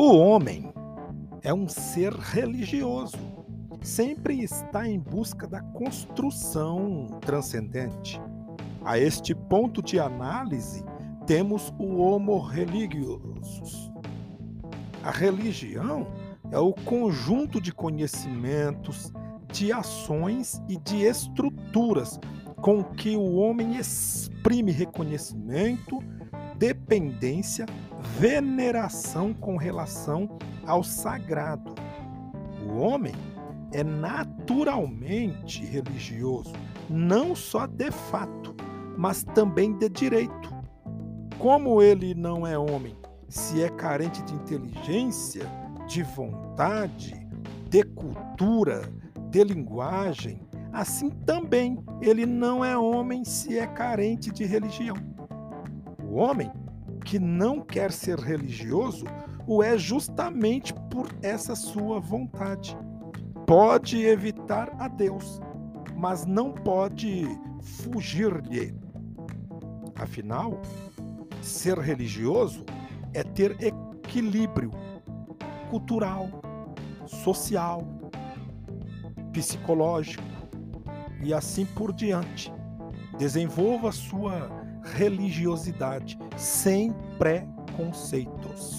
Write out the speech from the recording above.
O homem é um ser religioso, sempre está em busca da construção transcendente. A este ponto de análise, temos o Homo religiosus. A religião é o conjunto de conhecimentos, de ações e de estruturas com que o homem exprime reconhecimento, dependência, veneração com relação ao sagrado. O homem é naturalmente religioso, não só de fato, mas também de direito. Como ele não é homem, se é carente de inteligência, de vontade, de cultura, de linguagem, assim também ele não é homem se é carente de religião. O homem que não quer ser religioso o é justamente por essa sua vontade. Pode evitar a Deus, mas não pode fugir-lhe. Afinal, ser religioso é ter equilíbrio cultural, social, psicológico e assim por diante. Desenvolva sua religiosidade sem preconceitos.